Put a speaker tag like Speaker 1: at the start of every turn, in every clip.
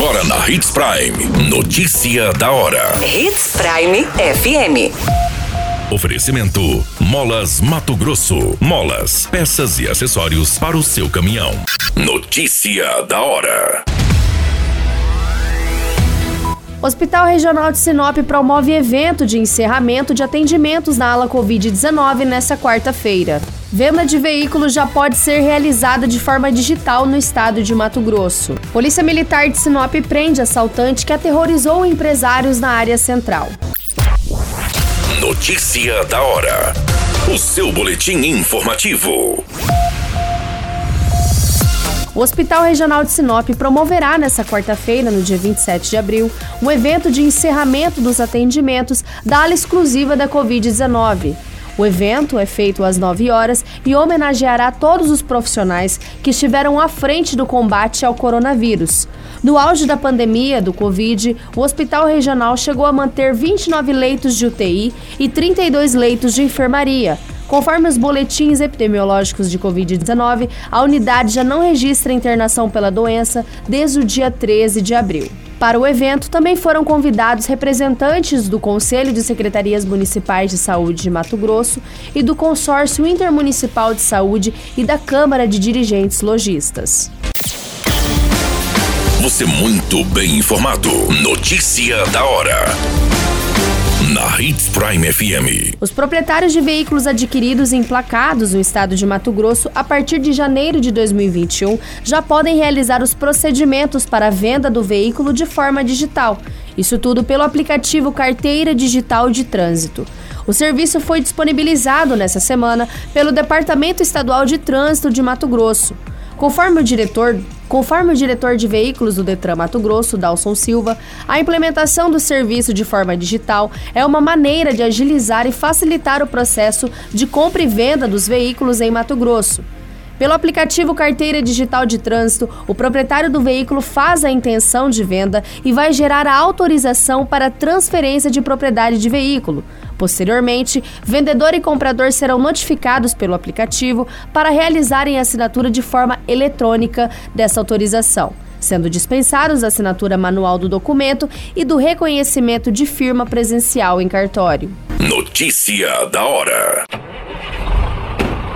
Speaker 1: Agora na Hits Prime. Notícia da hora.
Speaker 2: Hits Prime FM.
Speaker 1: Oferecimento: Molas Mato Grosso. Molas, peças e acessórios para o seu caminhão. Notícia da hora.
Speaker 3: Hospital Regional de Sinop promove evento de encerramento de atendimentos na ala Covid-19 nesta quarta-feira. Venda de veículos já pode ser realizada de forma digital no estado de Mato Grosso. Polícia Militar de Sinop prende assaltante que aterrorizou empresários na área central.
Speaker 1: Notícia da hora. O seu boletim informativo.
Speaker 3: O Hospital Regional de Sinop promoverá nesta quarta-feira, no dia 27 de abril, um evento de encerramento dos atendimentos da ala exclusiva da Covid-19. O evento é feito às 9 horas e homenageará todos os profissionais que estiveram à frente do combate ao coronavírus. No auge da pandemia do Covid, o Hospital Regional chegou a manter 29 leitos de UTI e 32 leitos de enfermaria. Conforme os boletins epidemiológicos de Covid-19, a unidade já não registra internação pela doença desde o dia 13 de abril. Para o evento, também foram convidados representantes do Conselho de Secretarias Municipais de Saúde de Mato Grosso e do Consórcio Intermunicipal de Saúde e da Câmara de Dirigentes Logistas.
Speaker 1: Você muito bem informado. Notícia da hora na Hits Prime FM.
Speaker 3: Os proprietários de veículos adquiridos e emplacados no estado de Mato Grosso a partir de janeiro de 2021 já podem realizar os procedimentos para a venda do veículo de forma digital. Isso tudo pelo aplicativo Carteira Digital de Trânsito. O serviço foi disponibilizado nessa semana pelo Departamento Estadual de Trânsito de Mato Grosso. Conforme o diretor Conforme o diretor de veículos do Detran Mato Grosso, Dalson Silva, a implementação do serviço de forma digital é uma maneira de agilizar e facilitar o processo de compra e venda dos veículos em Mato Grosso. Pelo aplicativo Carteira Digital de Trânsito, o proprietário do veículo faz a intenção de venda e vai gerar a autorização para transferência de propriedade de veículo. Posteriormente, vendedor e comprador serão notificados pelo aplicativo para realizarem a assinatura de forma eletrônica dessa autorização sendo dispensados a assinatura manual do documento e do reconhecimento de firma presencial em cartório.
Speaker 1: Notícia da hora.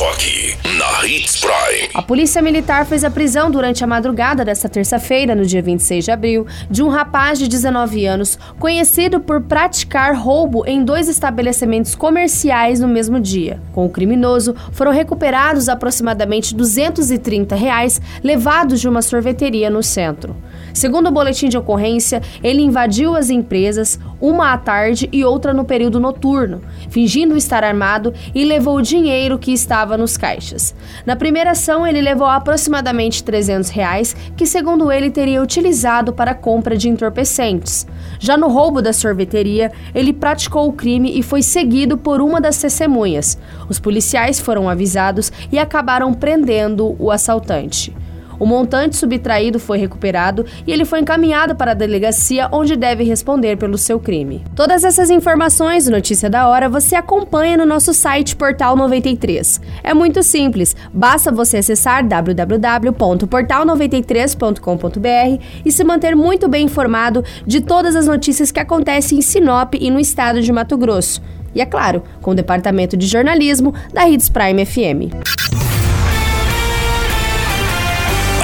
Speaker 1: Só aqui, na Hits Prime.
Speaker 3: A Polícia Militar fez a prisão durante a madrugada desta terça-feira, no dia 26 de abril, de um rapaz de 19 anos conhecido por praticar roubo em dois estabelecimentos comerciais no mesmo dia. Com o criminoso, foram recuperados aproximadamente 230 reais levados de uma sorveteria no centro. Segundo o boletim de ocorrência, ele invadiu as empresas, uma à tarde e outra no período noturno, fingindo estar armado e levou o dinheiro que estava nos caixas. Na primeira ação, ele levou aproximadamente 300 reais, que segundo ele teria utilizado para a compra de entorpecentes. Já no roubo da sorveteria, ele praticou o crime e foi seguido por uma das testemunhas. Os policiais foram avisados e acabaram prendendo o assaltante. O montante subtraído foi recuperado e ele foi encaminhado para a delegacia, onde deve responder pelo seu crime. Todas essas informações e notícia da hora você acompanha no nosso site Portal 93. É muito simples, basta você acessar www.portal93.com.br e se manter muito bem informado de todas as notícias que acontecem em Sinop e no estado de Mato Grosso. E é claro, com o departamento de jornalismo da Hits Prime FM.